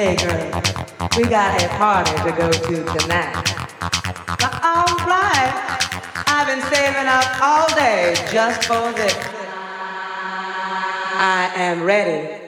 Hey girl, we got a party to go to tonight. But All right, I've been saving up all day just for this. I am ready.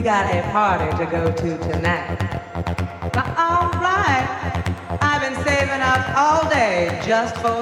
We got a party to go to tonight. But All right, I've been saving up all day just for